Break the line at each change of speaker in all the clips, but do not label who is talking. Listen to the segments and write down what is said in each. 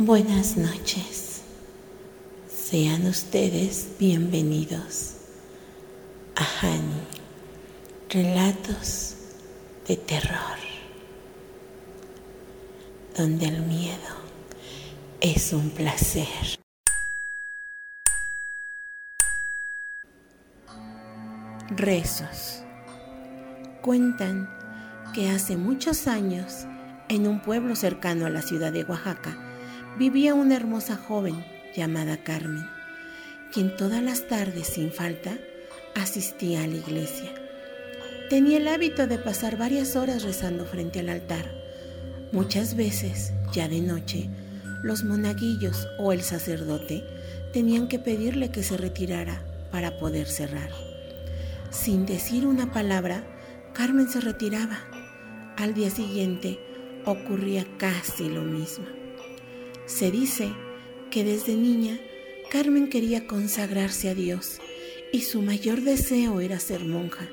Buenas noches. Sean ustedes bienvenidos a Hani, relatos de terror, donde el miedo es un placer. Rezos. Cuentan que hace muchos años, en un pueblo cercano a la ciudad de Oaxaca, vivía una hermosa joven llamada Carmen, quien todas las tardes sin falta asistía a la iglesia. Tenía el hábito de pasar varias horas rezando frente al altar. Muchas veces, ya de noche, los monaguillos o el sacerdote tenían que pedirle que se retirara para poder cerrar. Sin decir una palabra, Carmen se retiraba. Al día siguiente ocurría casi lo mismo. Se dice que desde niña Carmen quería consagrarse a Dios y su mayor deseo era ser monja,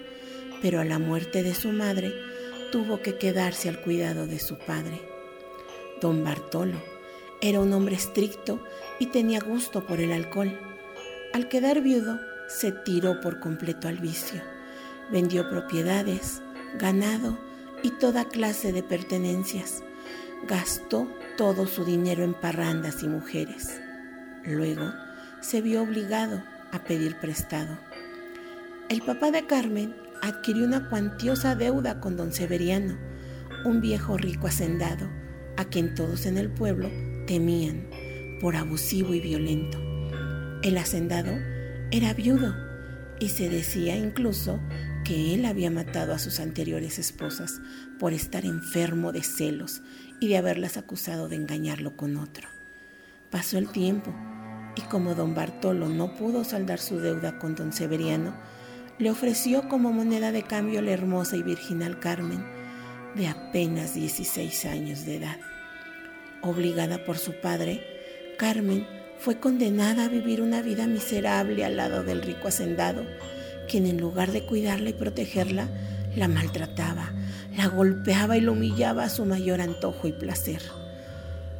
pero a la muerte de su madre tuvo que quedarse al cuidado de su padre. Don Bartolo era un hombre estricto y tenía gusto por el alcohol. Al quedar viudo, se tiró por completo al vicio. Vendió propiedades, ganado y toda clase de pertenencias. Gastó todo su dinero en parrandas y mujeres. Luego se vio obligado a pedir prestado. El papá de Carmen adquirió una cuantiosa deuda con don Severiano, un viejo rico hacendado, a quien todos en el pueblo temían por abusivo y violento. El hacendado era viudo y se decía incluso que él había matado a sus anteriores esposas por estar enfermo de celos y de haberlas acusado de engañarlo con otro. Pasó el tiempo y como don Bartolo no pudo saldar su deuda con don Severiano, le ofreció como moneda de cambio la hermosa y virginal Carmen, de apenas 16 años de edad. Obligada por su padre, Carmen fue condenada a vivir una vida miserable al lado del rico hacendado, quien en lugar de cuidarla y protegerla, la maltrataba, la golpeaba y la humillaba a su mayor antojo y placer.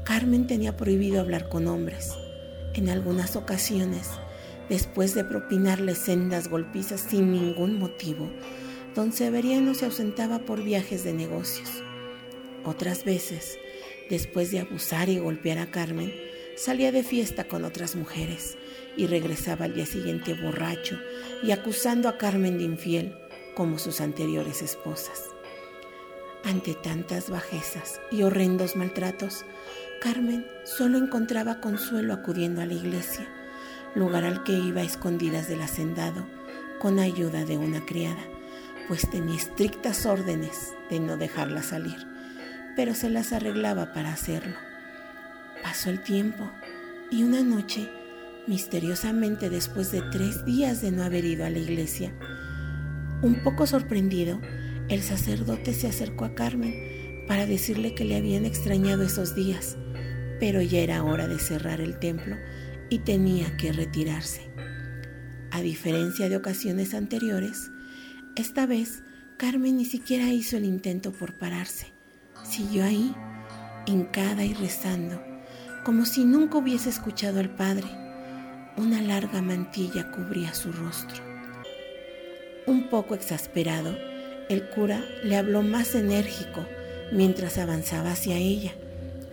Carmen tenía prohibido hablar con hombres. En algunas ocasiones, después de propinarle sendas golpizas sin ningún motivo, don Severiano se ausentaba por viajes de negocios. Otras veces, después de abusar y golpear a Carmen, salía de fiesta con otras mujeres y regresaba al día siguiente borracho y acusando a Carmen de infiel como sus anteriores esposas. Ante tantas bajezas y horrendos maltratos, Carmen solo encontraba consuelo acudiendo a la iglesia, lugar al que iba a escondidas del hacendado con ayuda de una criada, pues tenía estrictas órdenes de no dejarla salir, pero se las arreglaba para hacerlo. Pasó el tiempo y una noche, misteriosamente después de tres días de no haber ido a la iglesia, un poco sorprendido, el sacerdote se acercó a Carmen para decirle que le habían extrañado esos días, pero ya era hora de cerrar el templo y tenía que retirarse. A diferencia de ocasiones anteriores, esta vez Carmen ni siquiera hizo el intento por pararse. Siguió ahí, hincada y rezando como si nunca hubiese escuchado al Padre. Una larga mantilla cubría su rostro. Un poco exasperado, el cura le habló más enérgico mientras avanzaba hacia ella.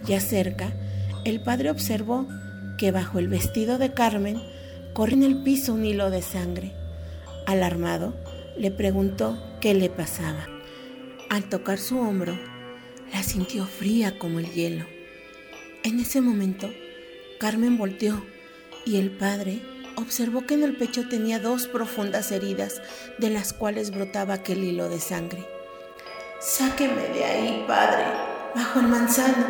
Ya cerca, el padre observó que bajo el vestido de Carmen corría en el piso un hilo de sangre. Alarmado, le preguntó qué le pasaba. Al tocar su hombro, la sintió fría como el hielo. En ese momento, Carmen volteó y el padre observó que en el pecho tenía dos profundas heridas de las cuales brotaba aquel hilo de sangre. Sáqueme de ahí, padre, bajo el manzano.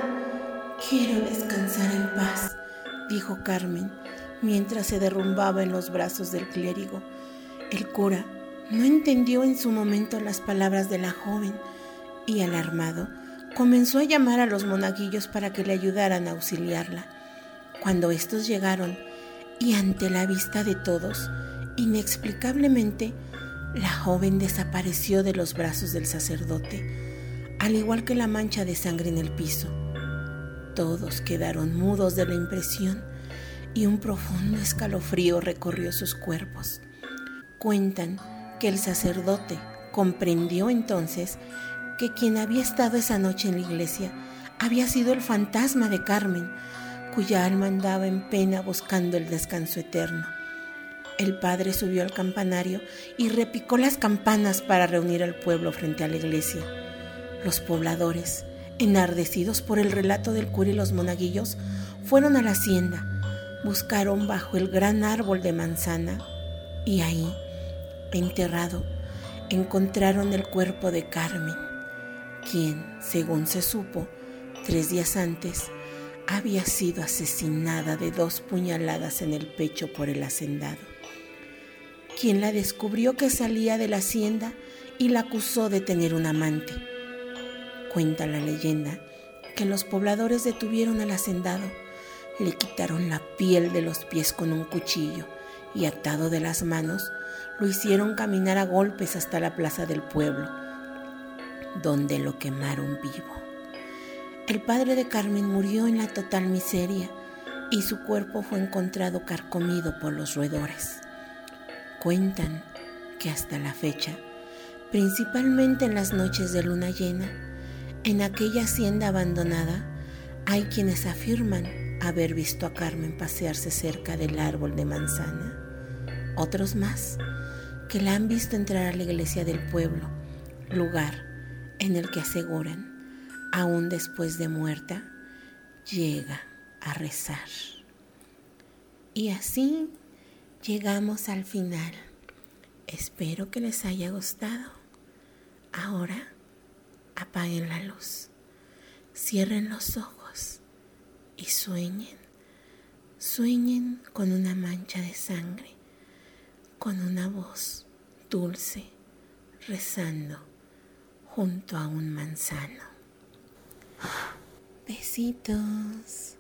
Quiero descansar en paz, dijo Carmen, mientras se derrumbaba en los brazos del clérigo. El cura no entendió en su momento las palabras de la joven y, alarmado, comenzó a llamar a los monaguillos para que le ayudaran a auxiliarla. Cuando estos llegaron y ante la vista de todos, inexplicablemente, la joven desapareció de los brazos del sacerdote, al igual que la mancha de sangre en el piso. Todos quedaron mudos de la impresión y un profundo escalofrío recorrió sus cuerpos. Cuentan que el sacerdote comprendió entonces que quien había estado esa noche en la iglesia había sido el fantasma de Carmen, cuya alma andaba en pena buscando el descanso eterno. El padre subió al campanario y repicó las campanas para reunir al pueblo frente a la iglesia. Los pobladores, enardecidos por el relato del cura y los monaguillos, fueron a la hacienda, buscaron bajo el gran árbol de manzana y ahí, enterrado, encontraron el cuerpo de Carmen, quien, según se supo, tres días antes, había sido asesinada de dos puñaladas en el pecho por el hacendado, quien la descubrió que salía de la hacienda y la acusó de tener un amante. Cuenta la leyenda que los pobladores detuvieron al hacendado, le quitaron la piel de los pies con un cuchillo y atado de las manos, lo hicieron caminar a golpes hasta la plaza del pueblo, donde lo quemaron vivo. El padre de Carmen murió en la total miseria y su cuerpo fue encontrado carcomido por los roedores. Cuentan que hasta la fecha, principalmente en las noches de luna llena, en aquella hacienda abandonada hay quienes afirman haber visto a Carmen pasearse cerca del árbol de manzana. Otros más que la han visto entrar a la iglesia del pueblo, lugar en el que aseguran, aún después de muerta, llega a rezar. Y así llegamos al final. Espero que les haya gustado. Ahora apaguen la luz, cierren los ojos y sueñen. Sueñen con una mancha de sangre con una voz dulce rezando junto a un manzano. Besitos.